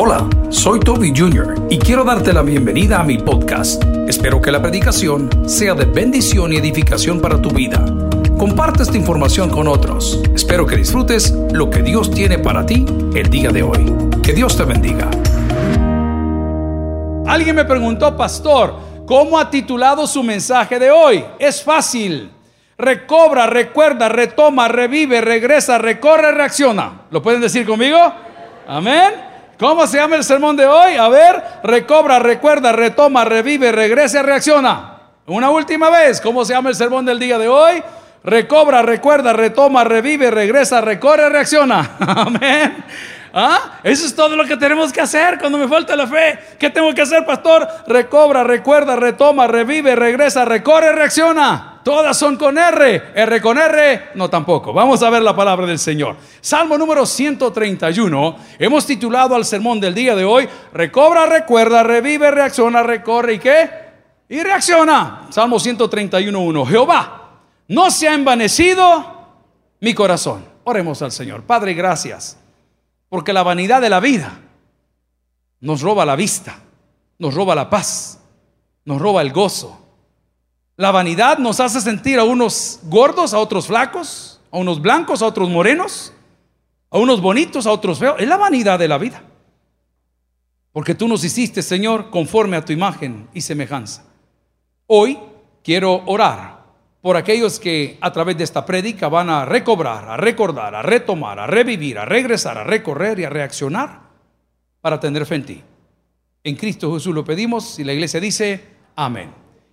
Hola, soy Toby Jr. y quiero darte la bienvenida a mi podcast. Espero que la predicación sea de bendición y edificación para tu vida. Comparte esta información con otros. Espero que disfrutes lo que Dios tiene para ti el día de hoy. Que Dios te bendiga. Alguien me preguntó, pastor, ¿cómo ha titulado su mensaje de hoy? Es fácil. Recobra, recuerda, retoma, revive, regresa, recorre, reacciona. ¿Lo pueden decir conmigo? Amén. ¿Cómo se llama el sermón de hoy? A ver, recobra, recuerda, retoma, revive, regresa, reacciona. Una última vez, ¿cómo se llama el sermón del día de hoy? Recobra, recuerda, retoma, revive, regresa, recorre, reacciona. Amén. ¿Ah? Eso es todo lo que tenemos que hacer cuando me falta la fe. ¿Qué tengo que hacer, pastor? Recobra, recuerda, retoma, revive, regresa, recorre, reacciona. Todas son con R. R con R, no tampoco. Vamos a ver la palabra del Señor. Salmo número 131. Hemos titulado al sermón del día de hoy, recobra, recuerda, revive, reacciona, recorre y qué? Y reacciona. Salmo 131.1. Jehová, no se ha envanecido mi corazón. Oremos al Señor. Padre, gracias. Porque la vanidad de la vida nos roba la vista, nos roba la paz, nos roba el gozo la vanidad nos hace sentir a unos gordos, a otros flacos, a unos blancos, a otros morenos, a unos bonitos, a otros feos. Es la vanidad de la vida. Porque tú nos hiciste, Señor, conforme a tu imagen y semejanza. Hoy quiero orar por aquellos que a través de esta prédica van a recobrar, a recordar, a retomar, a revivir, a regresar, a recorrer y a reaccionar para tener fe en ti. En Cristo Jesús lo pedimos y la iglesia dice, amén.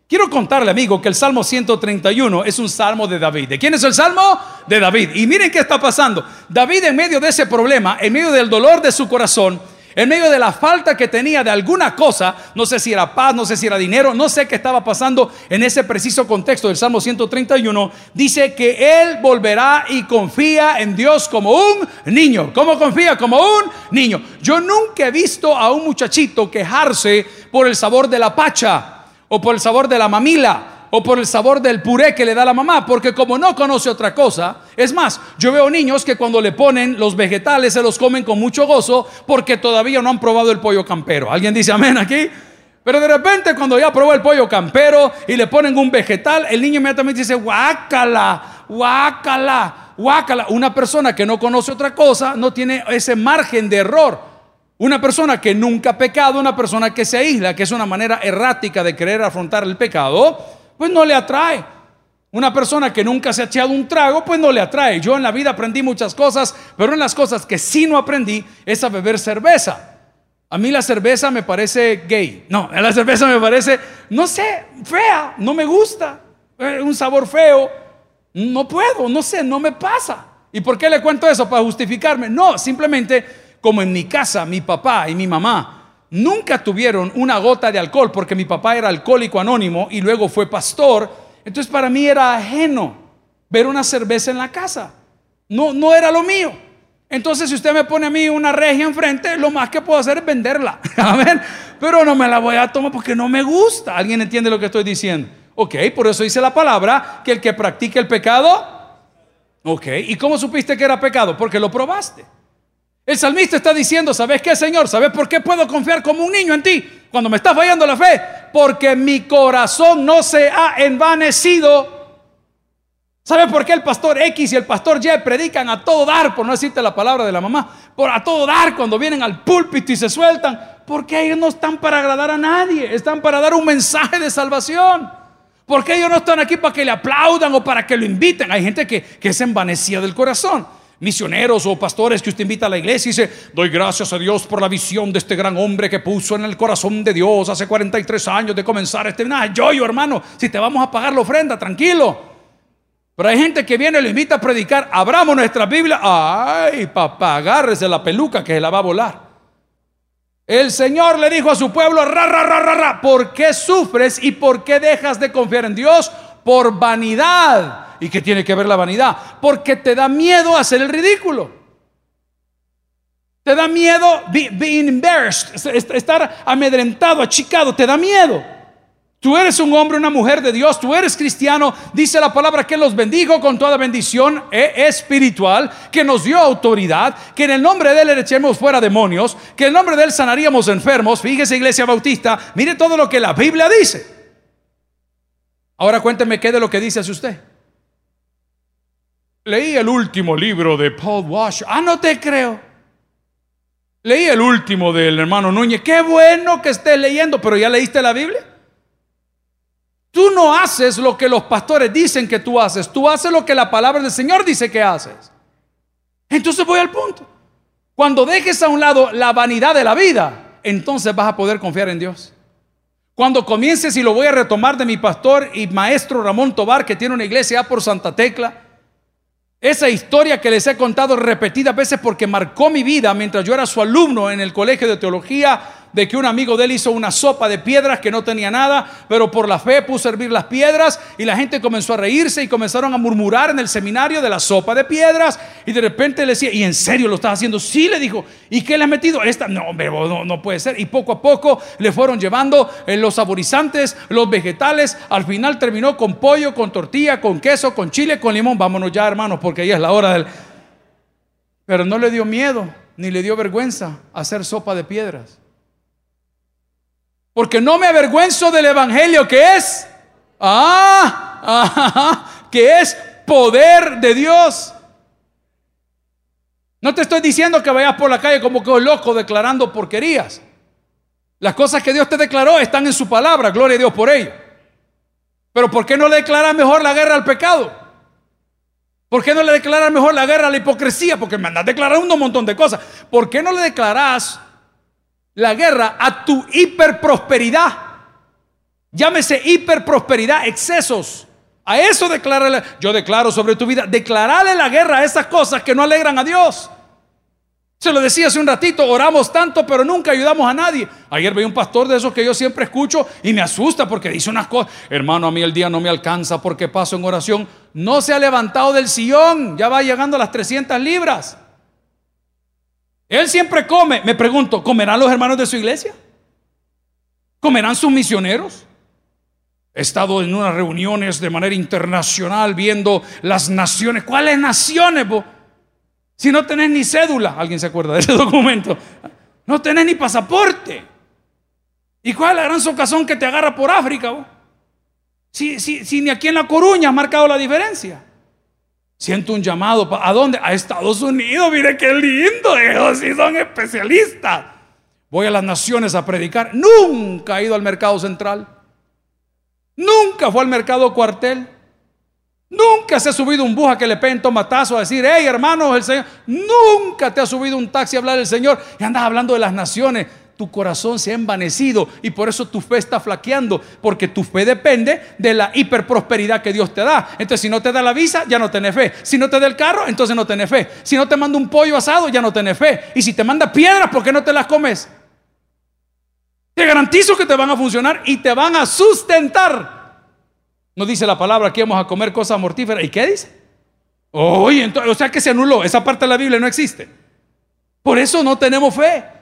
Quiero contarle, amigo, que el Salmo 131 es un salmo de David. ¿De quién es el salmo? De David. Y miren qué está pasando. David en medio de ese problema, en medio del dolor de su corazón, en medio de la falta que tenía de alguna cosa, no sé si era paz, no sé si era dinero, no sé qué estaba pasando en ese preciso contexto del Salmo 131, dice que él volverá y confía en Dios como un niño. ¿Cómo confía? Como un niño. Yo nunca he visto a un muchachito quejarse por el sabor de la pacha o por el sabor de la mamila, o por el sabor del puré que le da la mamá, porque como no conoce otra cosa, es más, yo veo niños que cuando le ponen los vegetales se los comen con mucho gozo porque todavía no han probado el pollo campero. ¿Alguien dice amén aquí? Pero de repente cuando ya probó el pollo campero y le ponen un vegetal, el niño inmediatamente dice, guácala, guácala, guácala. Una persona que no conoce otra cosa no tiene ese margen de error. Una persona que nunca ha pecado, una persona que se aísla, que es una manera errática de querer afrontar el pecado, pues no le atrae. Una persona que nunca se ha echado un trago, pues no le atrae. Yo en la vida aprendí muchas cosas, pero en las cosas que sí no aprendí es a beber cerveza. A mí la cerveza me parece gay. No, la cerveza me parece, no sé, fea, no me gusta. Eh, un sabor feo. No puedo, no sé, no me pasa. ¿Y por qué le cuento eso? Para justificarme. No, simplemente como en mi casa mi papá y mi mamá nunca tuvieron una gota de alcohol porque mi papá era alcohólico anónimo y luego fue pastor, entonces para mí era ajeno ver una cerveza en la casa. No, no era lo mío. Entonces, si usted me pone a mí una regia enfrente, lo más que puedo hacer es venderla. Amén. Pero no me la voy a tomar porque no me gusta. ¿Alguien entiende lo que estoy diciendo? Ok, por eso dice la palabra que el que practique el pecado. Ok, ¿y cómo supiste que era pecado? Porque lo probaste. El salmista está diciendo, ¿sabes qué, Señor? ¿Sabes por qué puedo confiar como un niño en ti cuando me está fallando la fe? Porque mi corazón no se ha envanecido. ¿Sabes por qué el pastor X y el pastor Y predican a todo dar, por no decirte la palabra de la mamá, por a todo dar cuando vienen al púlpito y se sueltan? Porque ellos no están para agradar a nadie, están para dar un mensaje de salvación. Porque ellos no están aquí para que le aplaudan o para que lo inviten. Hay gente que, que es envanecida del corazón misioneros o pastores que usted invita a la iglesia y dice, doy gracias a Dios por la visión de este gran hombre que puso en el corazón de Dios hace 43 años de comenzar este... Nada, yo, yo hermano, si te vamos a pagar la ofrenda, tranquilo. Pero hay gente que viene y lo invita a predicar, abramos nuestra Biblia, ay papá, agárrese la peluca que se la va a volar. El Señor le dijo a su pueblo, ra, ra, ra, ra, ra, ¿por qué sufres y por qué dejas de confiar en Dios? Por vanidad ¿Y qué tiene que ver la vanidad? Porque te da miedo hacer el ridículo. Te da miedo being embarrassed, estar amedrentado, achicado, te da miedo. Tú eres un hombre, una mujer de Dios, tú eres cristiano. Dice la palabra que los bendijo con toda bendición eh, espiritual, que nos dio autoridad, que en el nombre de Él echemos fuera demonios, que en el nombre de Él sanaríamos enfermos. Fíjese, iglesia bautista, mire todo lo que la Biblia dice. Ahora cuénteme qué de lo que dice hace usted. Leí el último libro de Paul Washer. Ah, no te creo. Leí el último del hermano Núñez. Qué bueno que estés leyendo, pero ya leíste la Biblia. Tú no haces lo que los pastores dicen que tú haces, tú haces lo que la palabra del Señor dice que haces. Entonces voy al punto. Cuando dejes a un lado la vanidad de la vida, entonces vas a poder confiar en Dios. Cuando comiences, y lo voy a retomar de mi pastor y maestro Ramón Tobar, que tiene una iglesia por Santa Tecla, esa historia que les he contado repetidas veces porque marcó mi vida mientras yo era su alumno en el colegio de teología de que un amigo de él hizo una sopa de piedras que no tenía nada, pero por la fe puso a hervir las piedras y la gente comenzó a reírse y comenzaron a murmurar en el seminario de la sopa de piedras y de repente le decía, ¿y en serio lo estás haciendo? Sí, le dijo, ¿y qué le ha metido? Esta, no, no, no puede ser. Y poco a poco le fueron llevando eh, los saborizantes, los vegetales, al final terminó con pollo, con tortilla, con queso, con chile, con limón. Vámonos ya, hermanos, porque ahí es la hora del... Pero no le dio miedo, ni le dio vergüenza hacer sopa de piedras. Porque no me avergüenzo del Evangelio que es, ah, que es poder de Dios. No te estoy diciendo que vayas por la calle como que loco declarando porquerías. Las cosas que Dios te declaró están en su palabra, gloria a Dios por ello. Pero ¿por qué no le declaras mejor la guerra al pecado? ¿Por qué no le declaras mejor la guerra a la hipocresía? Porque me andas declarando un montón de cosas. ¿Por qué no le declaras la guerra a tu hiperprosperidad. Llámese hiperprosperidad, excesos. A eso declararle, yo declaro sobre tu vida, declararle la guerra a esas cosas que no alegran a Dios. Se lo decía hace un ratito, oramos tanto, pero nunca ayudamos a nadie. Ayer veía un pastor de esos que yo siempre escucho y me asusta porque dice unas cosas. Hermano, a mí el día no me alcanza porque paso en oración. No se ha levantado del sillón, ya va llegando a las 300 libras. Él siempre come. Me pregunto, ¿comerán los hermanos de su iglesia? ¿Comerán sus misioneros? He estado en unas reuniones de manera internacional viendo las naciones. ¿Cuáles naciones? Si no tenés ni cédula, ¿alguien se acuerda de ese documento? No tenés ni pasaporte. ¿Y cuál es la gran socazón que te agarra por África? Si, si ni aquí en La Coruña ha marcado la diferencia. Siento un llamado. ¿A dónde? A Estados Unidos. Mire qué lindo. Ellos sí son especialistas. Voy a las naciones a predicar. Nunca ha ido al mercado central. Nunca fue al mercado cuartel. Nunca se ha subido un buja que le peguen tomatazo a decir, hey hermanos, el Señor. Nunca te ha subido un taxi a hablar del Señor y andas hablando de las naciones tu corazón se ha envanecido y por eso tu fe está flaqueando, porque tu fe depende de la hiperprosperidad que Dios te da. Entonces, si no te da la visa, ya no tenés fe. Si no te da el carro, entonces no tenés fe. Si no te manda un pollo asado, ya no tenés fe. Y si te manda piedras, ¿por qué no te las comes? Te garantizo que te van a funcionar y te van a sustentar. No dice la palabra que vamos a comer cosas mortíferas. ¿Y qué dice? Oye, o sea que se anuló. Esa parte de la Biblia no existe. Por eso no tenemos fe.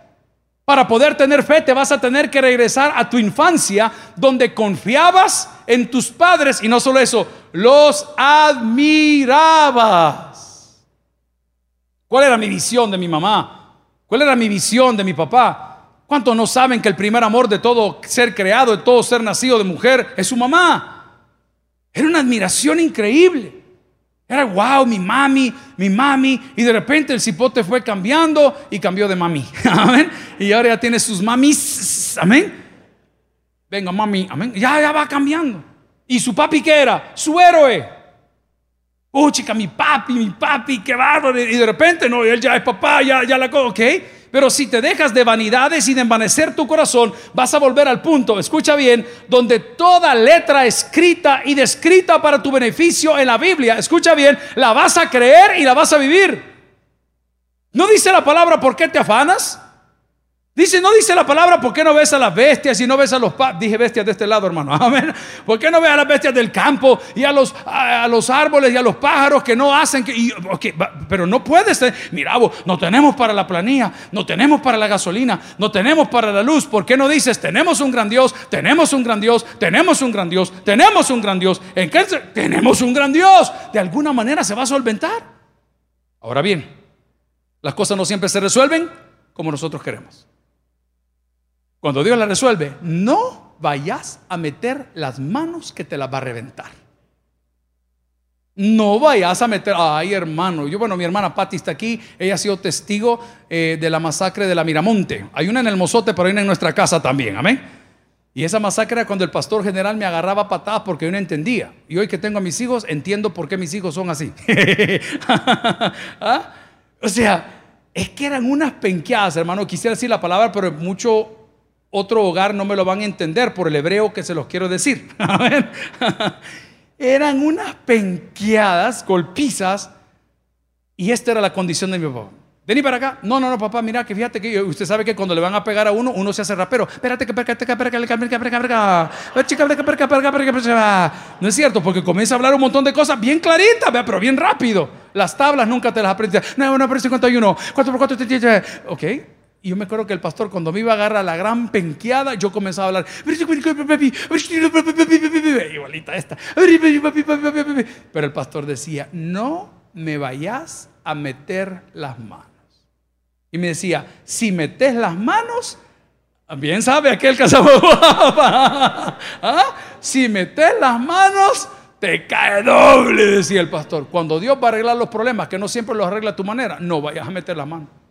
Para poder tener fe te vas a tener que regresar a tu infancia donde confiabas en tus padres y no solo eso, los admirabas. ¿Cuál era mi visión de mi mamá? ¿Cuál era mi visión de mi papá? ¿Cuántos no saben que el primer amor de todo ser creado, de todo ser nacido de mujer, es su mamá? Era una admiración increíble. Era wow, mi mami, mi mami. Y de repente el cipote fue cambiando y cambió de mami. Amén. Y ahora ya tiene sus mamis. Amén. Venga, mami. Amén. Ya, ya va cambiando. ¿Y su papi qué era? Su héroe. Oh, chica, mi papi, mi papi, qué bárbaro. Y de repente, no, él ya es papá, ya, ya la ok. Pero si te dejas de vanidades y de envanecer tu corazón, vas a volver al punto, escucha bien, donde toda letra escrita y descrita para tu beneficio en la Biblia, escucha bien, la vas a creer y la vas a vivir. ¿No dice la palabra por qué te afanas? Dice, no dice la palabra, ¿por qué no ves a las bestias y no ves a los Dije bestias de este lado, hermano. Amén. ¿Por qué no ves a las bestias del campo y a los, a, los árboles y a los pájaros que no hacen que. pero no puedes. ser Mira, vos, no tenemos para la planilla, no tenemos para la gasolina, no tenemos para la luz. ¿Por qué no dices, tenemos un gran Dios, tenemos un gran Dios, tenemos un gran Dios, tenemos un gran Dios? ¿En qué? Tenemos un gran Dios. De alguna manera se va a solventar. Ahora bien, las cosas no siempre se resuelven como nosotros queremos. Cuando Dios la resuelve, no vayas a meter las manos que te las va a reventar. No vayas a meter, ay hermano, yo bueno, mi hermana Patti está aquí, ella ha sido testigo eh, de la masacre de la Miramonte. Hay una en el Mozote, pero hay una en nuestra casa también, amén. Y esa masacre era cuando el pastor general me agarraba patadas porque yo no entendía. Y hoy que tengo a mis hijos, entiendo por qué mis hijos son así. ¿Ah? O sea, es que eran unas penqueadas, hermano. Quisiera decir la palabra, pero mucho otro hogar no me lo van a entender por el hebreo que se los quiero decir. Eran unas penqueadas, golpizas, y esta era la condición de mi papá. Vení para acá. No, no, no, papá, mira que fíjate que usted sabe que cuando le van a pegar a uno, uno se hace rapero. Espérate que No es cierto, porque comienza a hablar un montón de cosas bien claritas, pero bien rápido. Las tablas nunca te las aprendes. No, no, pero 51, 4 por 4, ok. Y yo me acuerdo que el pastor, cuando me iba a agarrar la gran penqueada, yo comenzaba a hablar. Igualita esta. Pero el pastor decía: No me vayas a meter las manos. Y me decía: Si metes las manos, bien sabe aquel que ¿Ah? Si metes las manos, te cae doble, decía el pastor. Cuando Dios va a arreglar los problemas, que no siempre los arregla a tu manera, no vayas a meter las manos.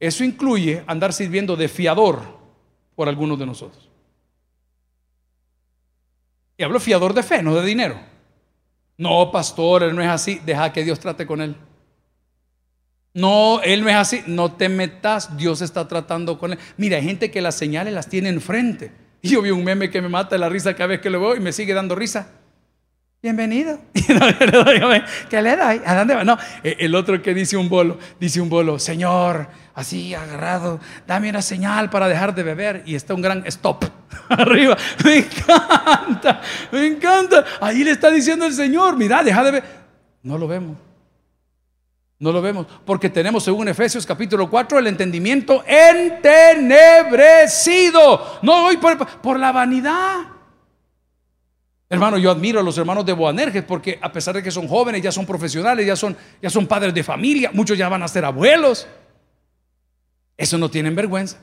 Eso incluye andar sirviendo de fiador por algunos de nosotros. Y hablo fiador de fe, no de dinero. No, pastor, él no es así. Deja que Dios trate con él. No, él no es así. No te metas. Dios está tratando con él. Mira, hay gente que las señales las tiene enfrente. Y yo vi un meme que me mata la risa cada vez que lo veo y me sigue dando risa. Bienvenido. ¿Qué le doy? ¿A dónde va? No, e, el otro que dice un bolo, dice un bolo, Señor, así agarrado, dame una señal para dejar de beber. Y está un gran stop arriba. Me encanta, me encanta. Ahí le está diciendo el Señor, mira, deja de beber. No lo vemos. No lo vemos, porque tenemos, según Efesios capítulo 4, el entendimiento entenebrecido. No hoy por la vanidad. Hermano, yo admiro a los hermanos de Boanerges porque a pesar de que son jóvenes, ya son profesionales, ya son, ya son padres de familia, muchos ya van a ser abuelos. Eso no tienen vergüenza.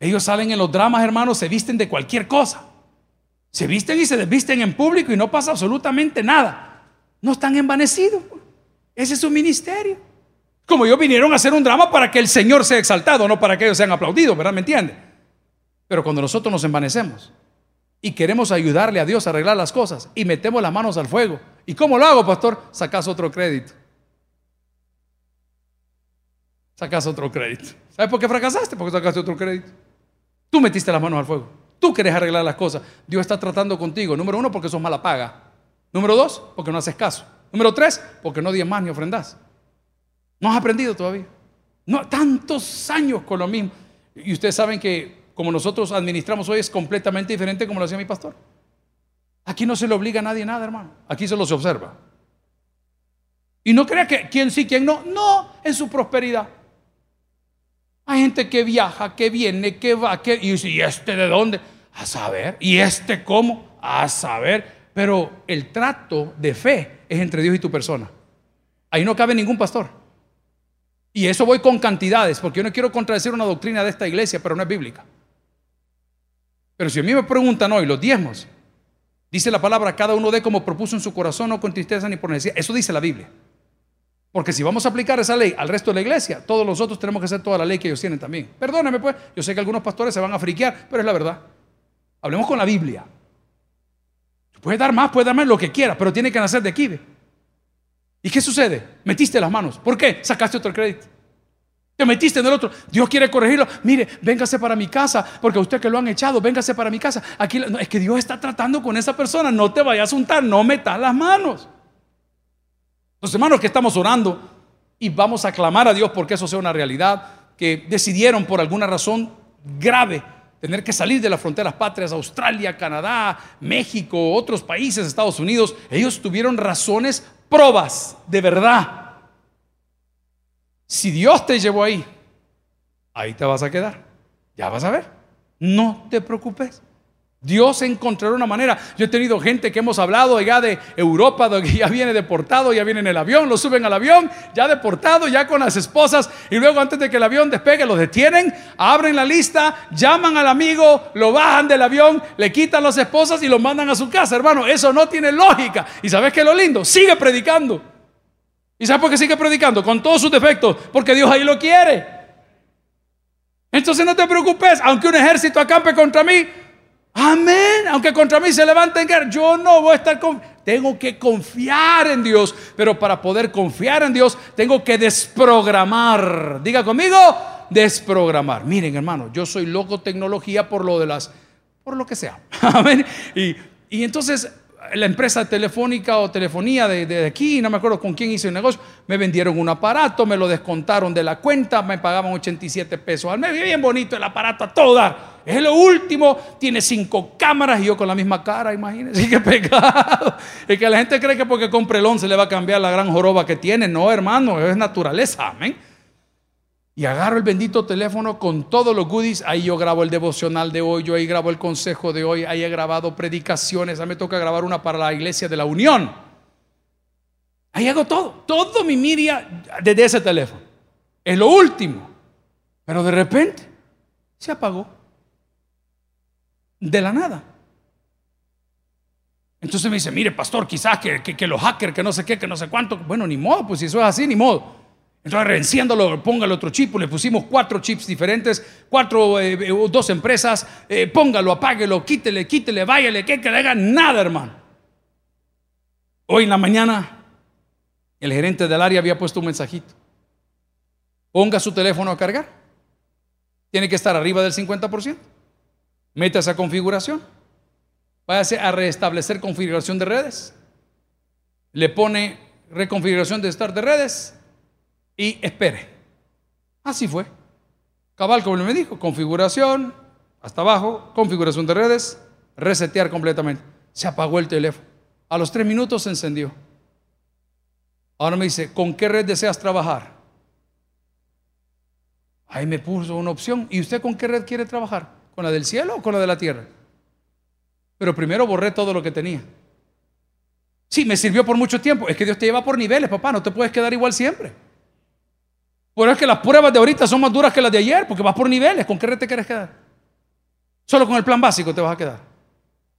Ellos salen en los dramas, hermanos, se visten de cualquier cosa. Se visten y se desvisten en público y no pasa absolutamente nada. No están envanecidos. Ese es su ministerio. Como ellos vinieron a hacer un drama para que el Señor sea exaltado, no para que ellos sean aplaudidos, ¿verdad? ¿Me entiende? Pero cuando nosotros nos envanecemos, y queremos ayudarle a Dios a arreglar las cosas y metemos las manos al fuego. ¿Y cómo lo hago, pastor? Sacas otro crédito. Sacas otro crédito. ¿Sabes por qué fracasaste? Porque sacaste otro crédito. Tú metiste las manos al fuego. Tú querés arreglar las cosas. Dios está tratando contigo. Número uno, porque sos mala paga. Número dos, porque no haces caso. Número tres, porque no diez más ni ofrendas. No has aprendido todavía. No, tantos años con lo mismo. Y ustedes saben que como nosotros administramos hoy es completamente diferente como lo hacía mi pastor. Aquí no se le obliga a nadie nada, hermano. Aquí solo se observa. Y no crea que quién sí, quién no. No, en su prosperidad. Hay gente que viaja, que viene, que va, que... Y, este de dónde? A saber. ¿Y este cómo? A saber. Pero el trato de fe es entre Dios y tu persona. Ahí no cabe ningún pastor. Y eso voy con cantidades, porque yo no quiero contradecir una doctrina de esta iglesia, pero no es bíblica. Pero si a mí me preguntan hoy los diezmos, dice la palabra, cada uno de como propuso en su corazón, no con tristeza ni por necesidad. Eso dice la Biblia. Porque si vamos a aplicar esa ley al resto de la iglesia, todos nosotros tenemos que hacer toda la ley que ellos tienen también. Perdóneme pues, yo sé que algunos pastores se van a friquear, pero es la verdad. Hablemos con la Biblia. Puede dar más, puede dar más lo que quiera, pero tiene que nacer de aquí. ¿Y qué sucede? Metiste las manos. ¿Por qué? Sacaste otro crédito. Te metiste en el otro. Dios quiere corregirlo. Mire, véngase para mi casa, porque a usted que lo han echado, véngase para mi casa. Aquí es que Dios está tratando con esa persona. No te vayas a untar, no metas las manos. Los hermanos que estamos orando y vamos a clamar a Dios porque eso sea una realidad. que decidieron por alguna razón grave tener que salir de las fronteras patrias, Australia, Canadá, México, otros países, Estados Unidos, ellos tuvieron razones, probas de verdad. Si Dios te llevó ahí, ahí te vas a quedar. Ya vas a ver. No te preocupes. Dios encontrará una manera. Yo he tenido gente que hemos hablado ya de Europa, que ya viene deportado, ya viene en el avión, lo suben al avión, ya deportado, ya con las esposas, y luego antes de que el avión despegue, lo detienen, abren la lista, llaman al amigo, lo bajan del avión, le quitan las esposas y lo mandan a su casa, hermano. Eso no tiene lógica. ¿Y sabes qué es lo lindo? Sigue predicando. ¿Y sabes por qué sigue predicando? Con todos sus defectos, porque Dios ahí lo quiere. Entonces no te preocupes, aunque un ejército acampe contra mí, Amén. Aunque contra mí se levanten guerra, yo no voy a estar con. Tengo que confiar en Dios. Pero para poder confiar en Dios, tengo que desprogramar. Diga conmigo, desprogramar. Miren, hermano, yo soy loco tecnología por lo de las. Por lo que sea. Amén. Y, y entonces la empresa telefónica o telefonía de, aquí, no me acuerdo con quién hice el negocio, me vendieron un aparato, me lo descontaron de la cuenta, me pagaban 87 pesos al mes, bien bonito el aparato a toda. Es lo último, tiene cinco cámaras y yo con la misma cara, imagínense, qué pecado. Es que la gente cree que porque compre el 11 le va a cambiar la gran joroba que tiene. No, hermano, es naturaleza, amén. Y agarro el bendito teléfono con todos los goodies. Ahí yo grabo el devocional de hoy, yo ahí grabo el consejo de hoy, ahí he grabado predicaciones. A mí me toca grabar una para la iglesia de la Unión. Ahí hago todo, todo mi media desde ese teléfono. Es lo último. Pero de repente se apagó. De la nada. Entonces me dice, mire, pastor, quizás que, que los hackers, que no sé qué, que no sé cuánto. Bueno, ni modo, pues si eso es así, ni modo. Entonces, reenciéndolo, póngale otro chip, le pusimos cuatro chips diferentes, cuatro, eh, eh, dos empresas, eh, póngalo, apáguelo, quítele, quítele, váyale, que, le haga nada, hermano. Hoy en la mañana, el gerente del área había puesto un mensajito. Ponga su teléfono a cargar. Tiene que estar arriba del 50%. Meta esa configuración. Váyase a restablecer configuración de redes. Le pone reconfiguración de estar de redes y espere. Así fue. Cabal, como me dijo, configuración, hasta abajo, configuración de redes, resetear completamente. Se apagó el teléfono. A los tres minutos se encendió. Ahora me dice, ¿con qué red deseas trabajar? Ahí me puso una opción. ¿Y usted con qué red quiere trabajar? ¿Con la del cielo o con la de la tierra? Pero primero borré todo lo que tenía. Sí, me sirvió por mucho tiempo. Es que Dios te lleva por niveles, papá. No te puedes quedar igual siempre. Por eso es que las pruebas de ahorita son más duras que las de ayer, porque vas por niveles. ¿Con qué red te quieres quedar? Solo con el plan básico te vas a quedar.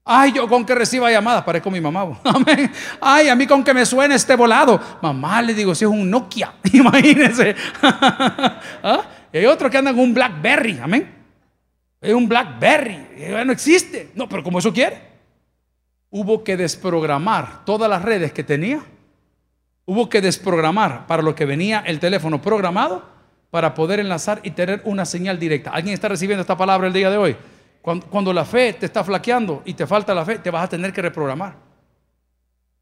Ay, yo con que reciba llamadas, parezco mi mamá. Amén. Ay, a mí con que me suene este volado. Mamá, le digo, si es un Nokia, imagínense. ¿Ah? Y hay otro que anda con un Blackberry, amén. Es un Blackberry, no existe. No, pero como eso quiere. Hubo que desprogramar todas las redes que tenía Hubo que desprogramar para lo que venía el teléfono programado para poder enlazar y tener una señal directa. ¿Alguien está recibiendo esta palabra el día de hoy? Cuando, la fe te está flaqueando y te falta la fe, te vas a tener que reprogramar.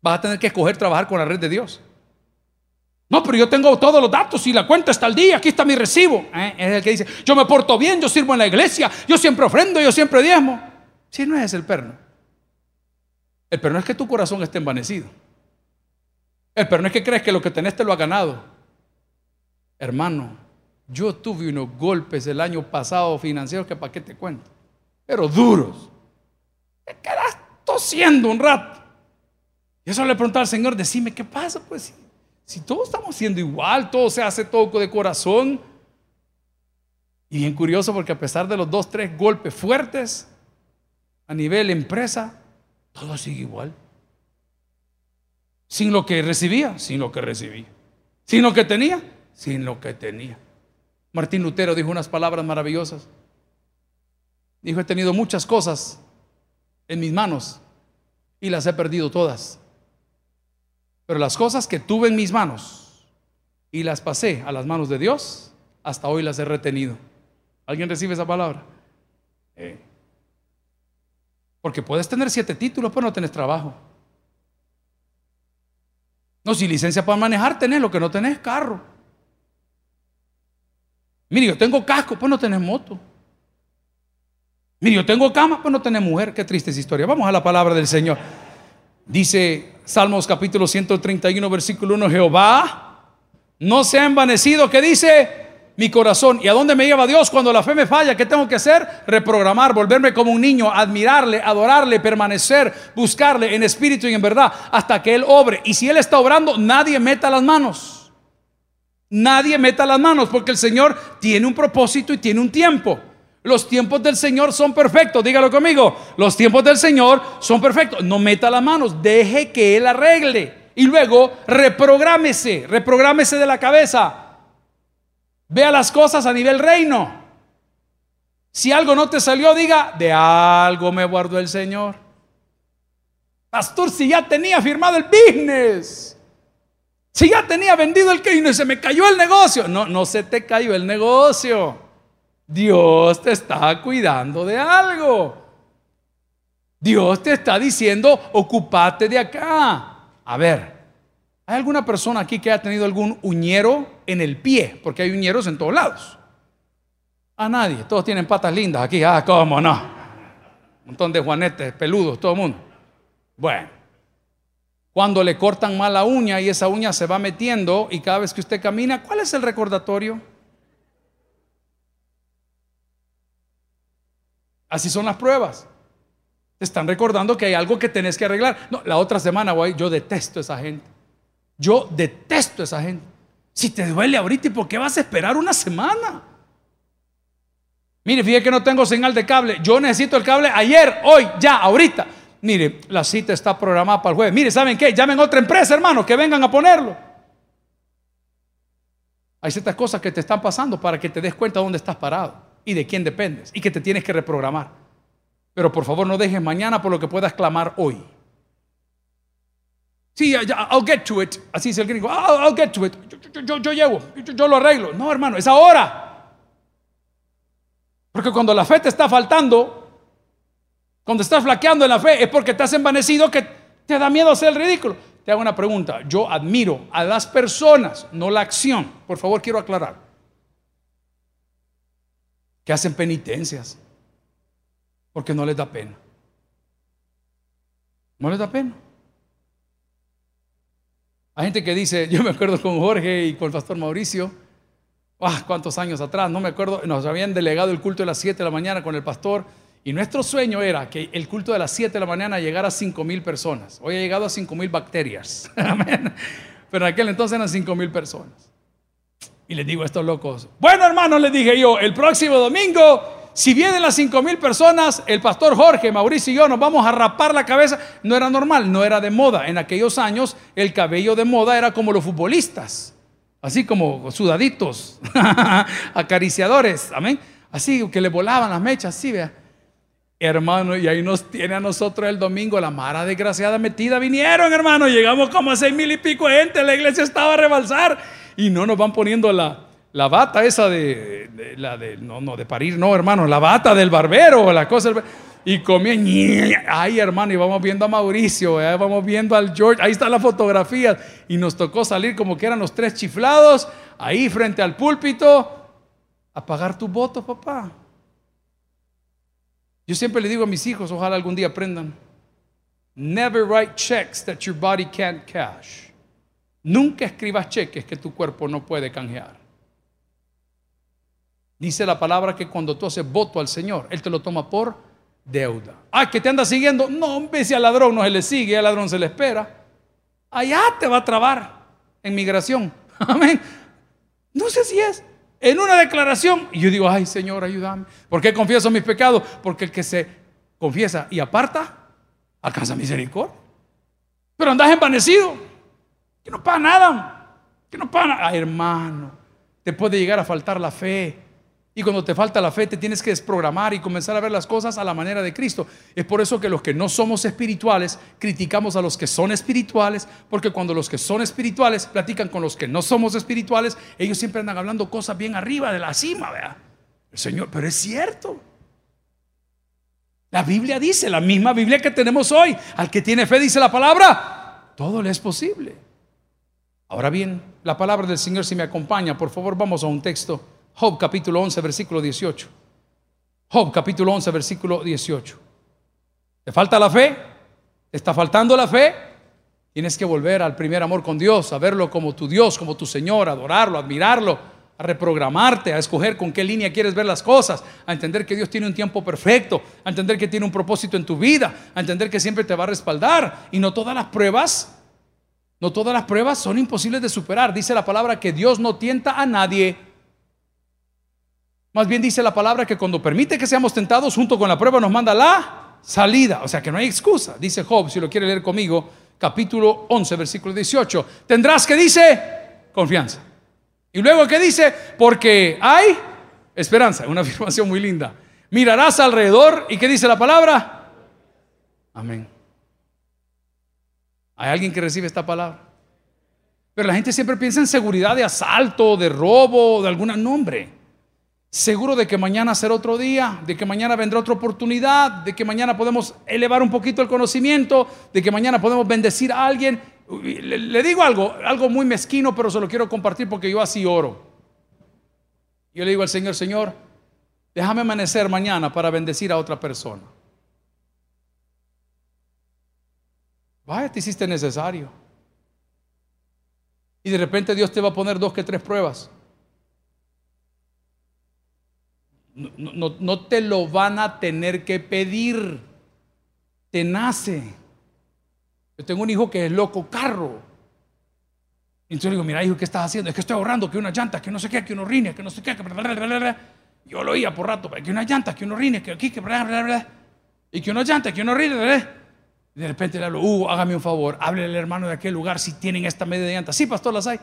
Vas a tener que escoger trabajar con la red de Dios. No, pero yo tengo todos los datos y la cuenta está al día, aquí está mi recibo. ¿Eh? Es el que dice, yo me porto bien, yo sirvo en la iglesia, yo siempre ofrendo, yo siempre diezmo. Si no es el perno. El perno es que tu corazón esté envanecido. Pero no es que crees que lo que tenés te lo ha ganado. Hermano, yo tuve unos golpes el año pasado financieros que para qué te cuento. Pero duros. Te quedas tosiendo un rato. Y eso le preguntaba al Señor, decime, ¿qué pasa? Pues si, si todos estamos siendo igual, todo se hace todo de corazón. Y bien curioso porque a pesar de los dos, tres golpes fuertes a nivel empresa, todo sigue igual. Sin lo que recibía, sin lo que recibía. Sin lo que tenía, sin lo que tenía. Martín Lutero dijo unas palabras maravillosas. Dijo, he tenido muchas cosas en mis manos y las he perdido todas. Pero las cosas que tuve en mis manos y las pasé a las manos de Dios, hasta hoy las he retenido. ¿Alguien recibe esa palabra? Eh. Porque puedes tener siete títulos, pero no tienes trabajo. No, si licencia para manejar tenés, lo que no tenés carro. Mire, yo tengo casco, pues no tenés moto. Mire, yo tengo cama, pues no tenés mujer. Qué triste esa historia. Vamos a la palabra del Señor. Dice Salmos capítulo 131, versículo 1, Jehová no se ha envanecido, ¿qué dice? Mi corazón. ¿Y a dónde me lleva Dios cuando la fe me falla? ¿Qué tengo que hacer? Reprogramar, volverme como un niño, admirarle, adorarle, permanecer, buscarle en espíritu y en verdad hasta que Él obre. Y si Él está obrando, nadie meta las manos. Nadie meta las manos porque el Señor tiene un propósito y tiene un tiempo. Los tiempos del Señor son perfectos. Dígalo conmigo. Los tiempos del Señor son perfectos. No meta las manos. Deje que Él arregle. Y luego reprográmese. Reprográmese de la cabeza. Vea las cosas a nivel reino. Si algo no te salió, diga, de algo me guardó el Señor. Pastor, si ya tenía firmado el business. Si ya tenía vendido el que y se me cayó el negocio. No, no se te cayó el negocio. Dios te está cuidando de algo. Dios te está diciendo, ocupate de acá. A ver, ¿hay alguna persona aquí que haya tenido algún uñero en el pie? Porque hay uñeros en todos lados. A nadie, todos tienen patas lindas aquí. Ah, cómo no. Un montón de juanetes peludos, todo el mundo. Bueno, cuando le cortan mal la uña y esa uña se va metiendo y cada vez que usted camina, ¿cuál es el recordatorio? Así son las pruebas. Te están recordando que hay algo que tenés que arreglar. No, la otra semana, güey, yo detesto a esa gente. Yo detesto a esa gente. Si te duele ahorita, ¿y por qué vas a esperar una semana? Mire, fíjate que no tengo señal de cable. Yo necesito el cable ayer, hoy, ya, ahorita. Mire, la cita está programada para el jueves. Mire, ¿saben qué? Llamen a otra empresa, hermano, que vengan a ponerlo. Hay ciertas cosas que te están pasando para que te des cuenta de dónde estás parado y de quién dependes y que te tienes que reprogramar. Pero por favor no dejes mañana por lo que puedas clamar hoy. Sí, I'll get to it. Así dice el gringo. I'll, get to it. Yo, yo, llego, yo, lo arreglo. No, hermano, es ahora. Porque cuando la fe te está faltando, cuando estás flaqueando en la fe, es porque te has envanecido que te da miedo hacer el ridículo. Te hago una pregunta. Yo admiro a las personas, no la acción. Por favor, quiero aclarar que hacen penitencias porque no les da pena. No les da pena. Hay gente que dice, yo me acuerdo con Jorge y con el pastor Mauricio, ah, cuántos años atrás, no me acuerdo, nos habían delegado el culto de las 7 de la mañana con el pastor y nuestro sueño era que el culto de las 7 de la mañana llegara a 5 mil personas. Hoy ha llegado a 5 mil bacterias. Pero en aquel entonces eran 5 mil personas. Y les digo a estos locos, bueno hermanos, les dije yo, el próximo domingo, si vienen las cinco mil personas, el pastor Jorge, Mauricio y yo nos vamos a rapar la cabeza. No era normal, no era de moda. En aquellos años el cabello de moda era como los futbolistas, así como sudaditos, acariciadores, amén. Así que le volaban las mechas, así vea. Hermano, y ahí nos tiene a nosotros el domingo la mara desgraciada metida. Vinieron, hermano, llegamos como a seis mil y pico de gente, la iglesia estaba a rebalsar y no nos van poniendo la, la bata esa de, la de, no, no, de parir, no, hermano, la bata del barbero, la cosa. Y comían, ay hermano, y vamos viendo a Mauricio, vamos viendo al George, ahí está la fotografía, y nos tocó salir como que eran los tres chiflados, ahí frente al púlpito, a pagar tu voto, papá. Yo siempre le digo a mis hijos, ojalá algún día aprendan, never write checks that your body can't cash. Nunca escribas cheques que tu cuerpo no puede canjear. Dice la palabra que cuando tú haces voto al Señor, Él te lo toma por deuda. Ah, que te anda siguiendo. No, hombre, si al ladrón no se le sigue, al ladrón se le espera. Allá te va a trabar en migración. Amén. No sé si es. En una declaración, y yo digo, ay Señor, ayúdame. ¿Por qué confieso mis pecados? Porque el que se confiesa y aparta, alcanza misericordia. Pero andas envanecido que no paga nada, que no paga nada. hermano, te puede llegar a faltar la fe. Y cuando te falta la fe, te tienes que desprogramar y comenzar a ver las cosas a la manera de Cristo. Es por eso que los que no somos espirituales criticamos a los que son espirituales, porque cuando los que son espirituales platican con los que no somos espirituales, ellos siempre andan hablando cosas bien arriba de la cima, ¿verdad? El Señor, pero es cierto. La Biblia dice, la misma Biblia que tenemos hoy, al que tiene fe dice la palabra, todo le es posible. Ahora bien, la palabra del Señor si me acompaña, por favor vamos a un texto Job capítulo 11, versículo 18. Job capítulo 11, versículo 18. ¿Te falta la fe? ¿Te está faltando la fe? Tienes que volver al primer amor con Dios, a verlo como tu Dios, como tu Señor, adorarlo, admirarlo, a reprogramarte, a escoger con qué línea quieres ver las cosas, a entender que Dios tiene un tiempo perfecto, a entender que tiene un propósito en tu vida, a entender que siempre te va a respaldar y no todas las pruebas, no todas las pruebas son imposibles de superar. Dice la palabra que Dios no tienta a nadie. Más bien dice la palabra que cuando permite que seamos tentados, junto con la prueba nos manda la salida. O sea que no hay excusa. Dice Job, si lo quiere leer conmigo, capítulo 11, versículo 18. Tendrás que dice confianza. Y luego que dice, porque hay esperanza, una afirmación muy linda. Mirarás alrededor y ¿qué dice la palabra? Amén. ¿Hay alguien que recibe esta palabra? Pero la gente siempre piensa en seguridad de asalto, de robo, de algún nombre. Seguro de que mañana será otro día, de que mañana vendrá otra oportunidad, de que mañana podemos elevar un poquito el conocimiento, de que mañana podemos bendecir a alguien le, digo algo, algo muy mezquino, pero se lo quiero compartir porque yo así oro. Yo le digo al Señor, Señor, déjame amanecer mañana para bendecir a otra persona. Vaya, te hiciste necesario. Y de repente Dios te va a poner dos que tres pruebas. No te lo van a tener que pedir. Te nace. Yo tengo un hijo que es loco carro. Entonces le digo, mira hijo, ¿qué estás haciendo? Es que estoy ahorrando, que una llanta, que no sé qué, que uno rine, que no sé qué, que Yo lo oía por rato, que una llanta, que uno rine, que aquí, que. Y que una llanta, que uno rine, Y de repente le hablo, uh, hágame un favor, háblele al hermano de aquel lugar si tienen esta media de llanta. Sí, pastor, las hay.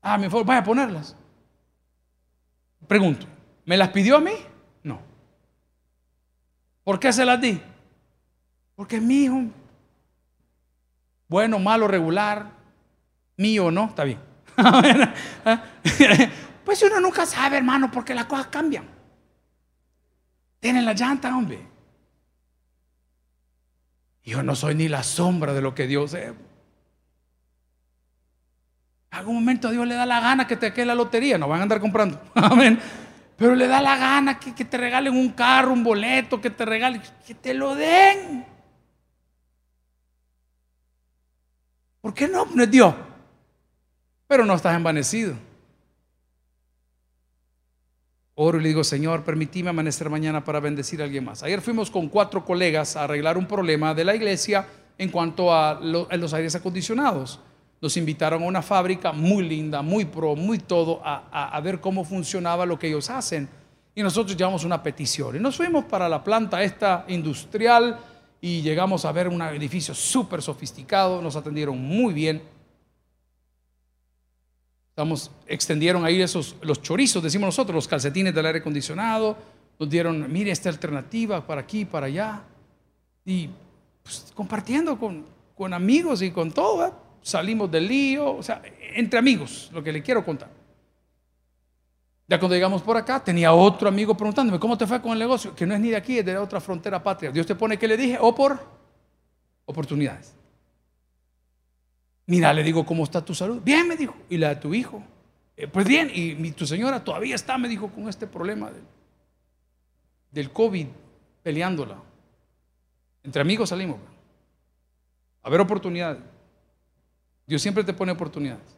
Hágame un favor, vaya a ponerlas. Pregunto, ¿me las pidió a mí? No. ¿Por qué se las di? Porque mi hijo bueno, malo, regular, mío no, está bien. pues uno nunca sabe, hermano, porque las cosas cambian. Tienen la llanta, hombre. Yo no soy ni la sombra de lo que Dios es. Algún momento Dios le da la gana que te quede la lotería, no van a andar comprando. Amén. Pero le da la gana que, que te regalen un carro, un boleto, que te regalen, que te lo den. ¿Por qué no? No es Dios. Pero no estás envanecido. Oro y le digo, Señor, permitime amanecer mañana para bendecir a alguien más. Ayer fuimos con cuatro colegas a arreglar un problema de la iglesia en cuanto a, los aires acondicionados. Nos invitaron a una fábrica muy linda, muy pro, muy todo, a, a ver cómo funcionaba lo que ellos hacen. Y nosotros llevamos una petición. Y nos fuimos para la planta esta industrial y llegamos a ver un edificio súper sofisticado, nos atendieron muy bien. Estamos, extendieron ahí esos, los chorizos, decimos nosotros, los calcetines del aire acondicionado, nos dieron, mire esta alternativa para aquí, para allá, y pues, compartiendo con, con, amigos y con todo, salimos del lío, o sea, entre amigos, lo que le quiero contar. Ya cuando llegamos por acá, tenía otro amigo preguntándome, ¿cómo te fue con el negocio? Que no es ni de aquí, es de otra frontera patria. Dios te pone, ¿qué le dije? O por oportunidades. Mira, le digo, ¿cómo está tu salud? Bien, me dijo. ¿Y la de tu hijo? Eh, pues bien, y tu señora todavía está, me dijo, con este problema del, del COVID, peleándola. Entre amigos salimos. A ver oportunidades. Dios siempre te pone oportunidades.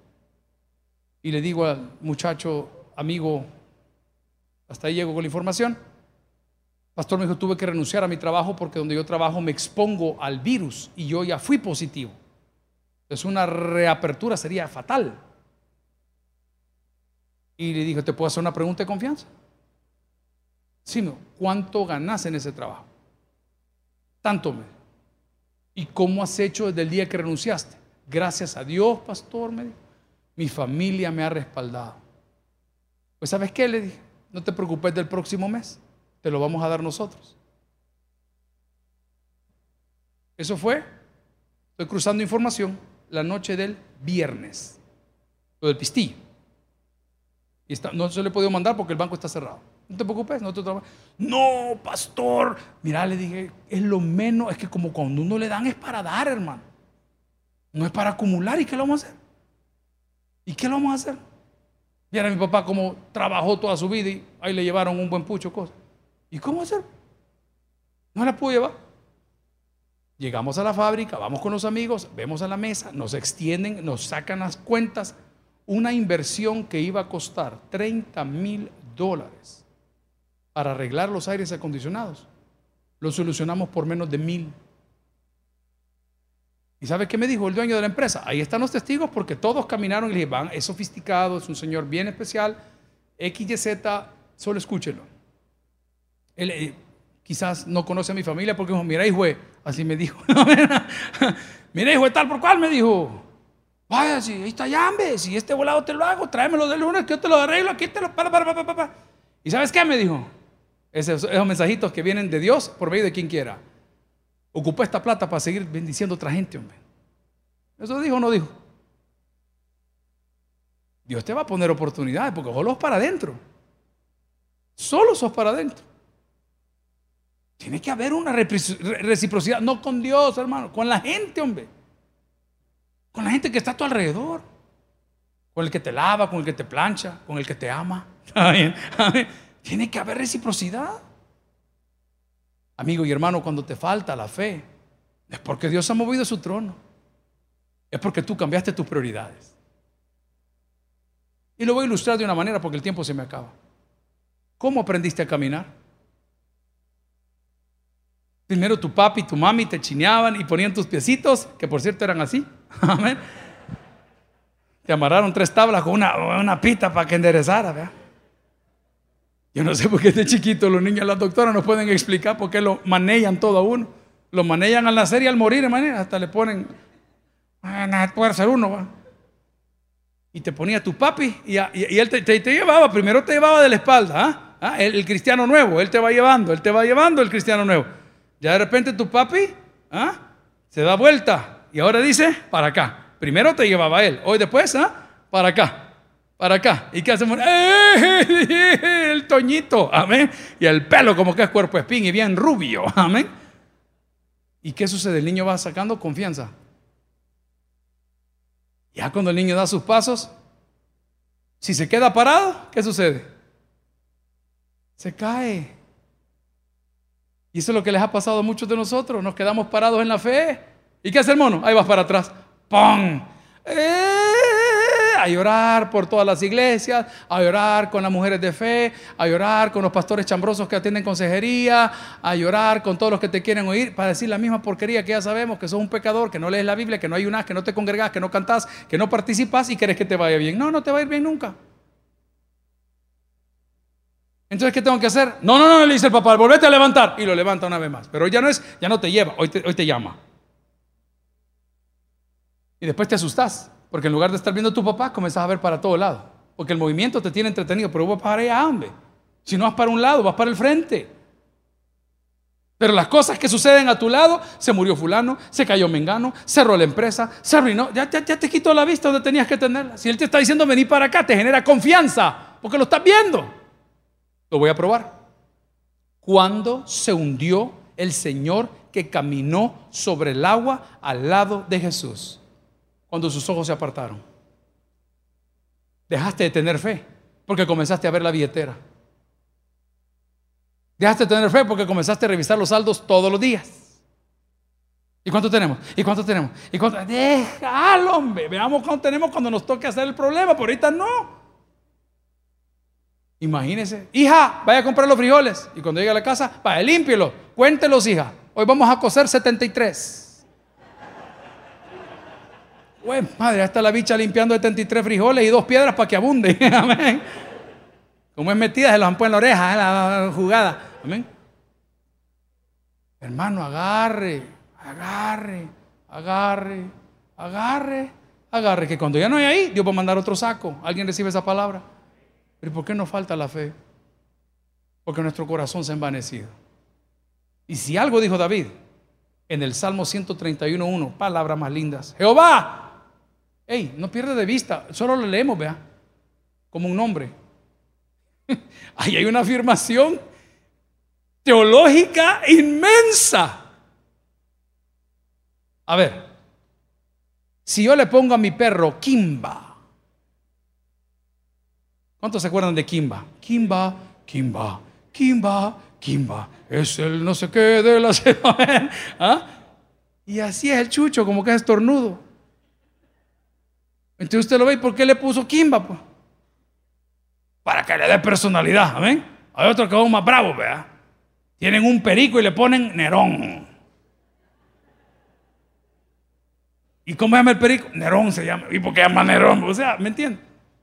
Y le digo al muchacho, amigo, hasta ahí llego con la información. Pastor me dijo, tuve que renunciar a mi trabajo porque donde yo trabajo me expongo al virus y yo ya fui positivo. Es una reapertura, sería fatal. Y le dije, ¿te puedo hacer una pregunta de confianza? Sí, ¿cuánto ganas en ese trabajo? Tanto me. ¿Y cómo has hecho desde el día que renunciaste? Gracias a Dios, pastor, me dijo. Mi familia me ha respaldado. Pues sabes qué le dije, no te preocupes del próximo mes, te lo vamos a dar nosotros. Eso fue, estoy cruzando información, la noche del viernes, lo del pistillo. Y no se le he podido mandar porque el banco está cerrado. No te preocupes, no te No, pastor. Mira, le dije, es lo menos, es que como cuando uno le dan es para dar, hermano. No es para acumular. ¿Y qué lo vamos a hacer? ¿Y qué lo vamos a hacer? Y era mi papá como trabajó toda su vida y ahí le llevaron un buen pucho, cosas. ¿Y cómo hacer? No la pudo llevar. Llegamos a la fábrica, vamos con los amigos, vemos a la mesa, nos extienden, nos sacan las cuentas. Una inversión que iba a costar 30 mil dólares para arreglar los aires acondicionados. Lo solucionamos por menos de mil. ¿Y sabe qué me dijo el dueño de la empresa? Ahí están los testigos porque todos caminaron y le dije, van, es sofisticado, es un señor bien especial, XYZ, solo escúchelo. Él eh, quizás no conoce a mi familia porque dijo, mira hijo, así me dijo, mira hijo, tal por cual me dijo, vaya, si ahí está llame, si este volado te lo hago, tráemelo de lunes, que yo te lo arreglo, aquí te lo... Para, para, para, para. ¿Y sabes qué me dijo? Esos, esos mensajitos que vienen de Dios por medio de quien quiera. Ocupó esta plata para seguir bendiciendo a otra gente, hombre. ¿Eso dijo o no dijo? Dios te va a poner oportunidades porque solo es para adentro. Solo sos para adentro. Tiene que haber una reciprocidad, no con Dios, hermano, con la gente, hombre. Con la gente que está a tu alrededor. Con el que te lava, con el que te plancha, con el que te ama. Tiene que haber reciprocidad. Amigo y hermano, cuando te falta la fe, es porque Dios ha movido su trono. Es porque tú cambiaste tus prioridades. Y lo voy a ilustrar de una manera porque el tiempo se me acaba. ¿Cómo aprendiste a caminar? Primero tu papi y tu mami te chineaban y ponían tus piecitos, que por cierto eran así. Amén. Te amarraron tres tablas con una, una pita para que enderezara. ¿verdad? Yo no sé por qué este chiquito los niños, las doctoras nos pueden explicar por qué lo manejan todo a uno. Lo manejan al nacer y al morir, hasta le ponen, puede ser uno, va. Y te ponía tu papi y, él te, llevaba, primero te llevaba de la espalda, ¿ah? ¿Ah? El, cristiano nuevo, él te va llevando, él te va llevando el cristiano nuevo. Ya de repente tu papi ¿ah? se da vuelta y ahora dice, para acá. Primero te llevaba él, hoy después, ¿ah? para acá para acá. ¿Y qué hacemos? ¡Eh! El toñito, amén. Y el pelo como que es cuerpo espín y bien rubio, amén. ¿Y qué sucede? El niño va sacando confianza. Ya cuando el niño da sus pasos, si se queda parado, ¿qué sucede? Se cae. Y eso es lo que les ha pasado a muchos de nosotros. Nos quedamos parados en la fe. ¿Y qué hace el mono? Ahí vas para atrás. ¡Pum! ¡Eh! A llorar por todas las iglesias, a llorar con las mujeres de fe, a llorar con los pastores chambrosos que atienden consejería, a llorar con todos los que te quieren oír para decir la misma porquería que ya sabemos, que sos un pecador, que no lees la Biblia, que no ayunas, que no te congregas, que no cantas, que no participas y querés que te vaya bien. No, no te va a ir bien nunca. Entonces, ¿qué tengo que hacer? No, no, no, le dice el papá, volvete a levantar. Y lo levanta una vez más. Pero ya no es, ya no te lleva, hoy te, hoy te llama. Y después te asustas. Porque en lugar de estar viendo a tu papá, comenzás a ver para todo lado. Porque el movimiento te tiene entretenido, pero vos para allá, hombre. Si no vas para un lado, vas para el frente. Pero las cosas que suceden a tu lado, se murió fulano, se cayó Mengano, cerró la empresa, se arruinó, ya, ya, te quitó la vista donde tenías que tenerla. Si él te está diciendo venir para acá, te genera confianza, porque lo estás viendo. Lo voy a probar. Cuando se hundió el Señor que caminó sobre el agua al lado de Jesús? Cuando sus ojos se apartaron. Dejaste de tener fe porque comenzaste a ver la billetera. Dejaste de tener fe porque comenzaste a revisar los saldos todos los días. ¿Y cuánto tenemos? ¿Y cuánto tenemos? ¿Y cuánto? Déjalo, hombre. Veamos cuánto tenemos cuando nos toque hacer el problema. Por ahorita no. Imagínese. Hija, vaya a comprar los frijoles. Y cuando llegue a la casa, vaya, límpielo. Cuéntelos, hija. Hoy vamos a coser 73. Güey, madre, está la bicha limpiando 73 frijoles y dos piedras para que abunde. Amén. Como es metida, se los han en la oreja, la jugada. Amén. Hermano, agarre, agarre, agarre, agarre, agarre. Que cuando ya no hay ahí, Dios va a mandar otro saco. Alguien recibe esa palabra. Pero ¿por qué nos falta la fe? Porque nuestro corazón se ha envanecido. Y si algo dijo David en el Salmo 131.1, palabras más lindas. Jehová, Hey, no pierda de vista, solo lo leemos, vea, como un nombre. Ahí hay una afirmación teológica inmensa. A ver, si yo le pongo a mi perro Kimba, ¿Cuántos se acuerdan de Kimba? Kimba, Kimba, Kimba, Kimba. Es el no sé qué de la ¿Ah? Y así es el chucho, como que es estornudo. Entonces usted lo ve, ¿y por qué le puso Kimba? Pues? Para que le dé personalidad, ¿amén? Hay otro que es más bravo, ¿verdad? Tienen un perico y le ponen Nerón. ¿Y cómo se llama el perico? Nerón se llama. ¿Y por qué llama Nerón? O sea, ¿me entiende?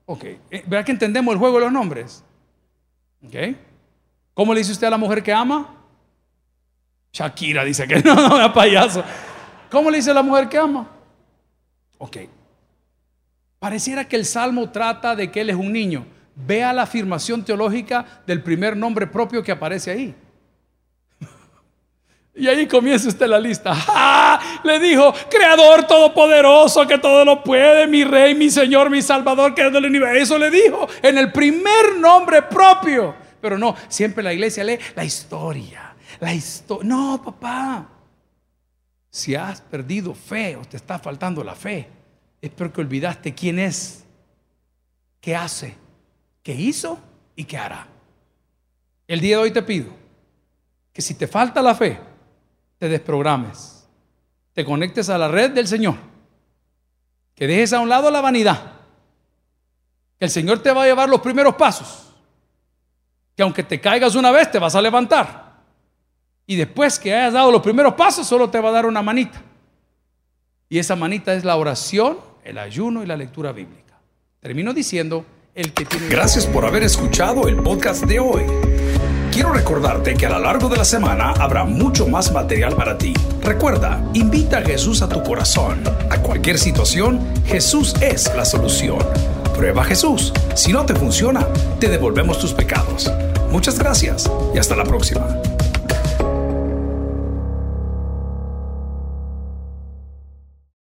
Ok. Eh, ¿Verdad que entendemos el juego de los nombres? Ok. ¿Cómo le dice usted a la mujer que ama? Shakira dice que no, no, payaso. ¿Cómo le dice a la mujer que ama? Ok. Pareciera que el salmo trata de que él es un niño. Vea la afirmación teológica del primer nombre propio que aparece ahí. Y ahí comienza usted la lista. Le dijo, Creador Todopoderoso, que todo lo puede, mi Rey, mi Señor, mi Salvador, que es del universo. Eso le dijo en el primer nombre propio. Pero no, siempre la iglesia lee la historia. La historia. No, papá. Si has perdido fe o te está faltando la fe, es porque olvidaste quién es, qué hace, qué hizo y qué hará. El día de hoy te pido que si te falta la fe, te desprogrames, te conectes a la red del Señor, que dejes a un lado la vanidad, que el Señor te va a llevar los primeros pasos, que aunque te caigas una vez te vas a levantar, y después que hayas dado los primeros pasos solo te va a dar una manita, y esa manita es la oración, el ayuno y la lectura bíblica. Termino diciendo, el que tiene... Gracias por haber escuchado el podcast de hoy. Quiero recordarte que a lo largo de la semana habrá mucho más material para ti. Recuerda, invita a Jesús a tu corazón. A cualquier situación, Jesús es la solución. Prueba a Jesús. Si no te funciona, te devolvemos tus pecados. Muchas gracias y hasta la próxima.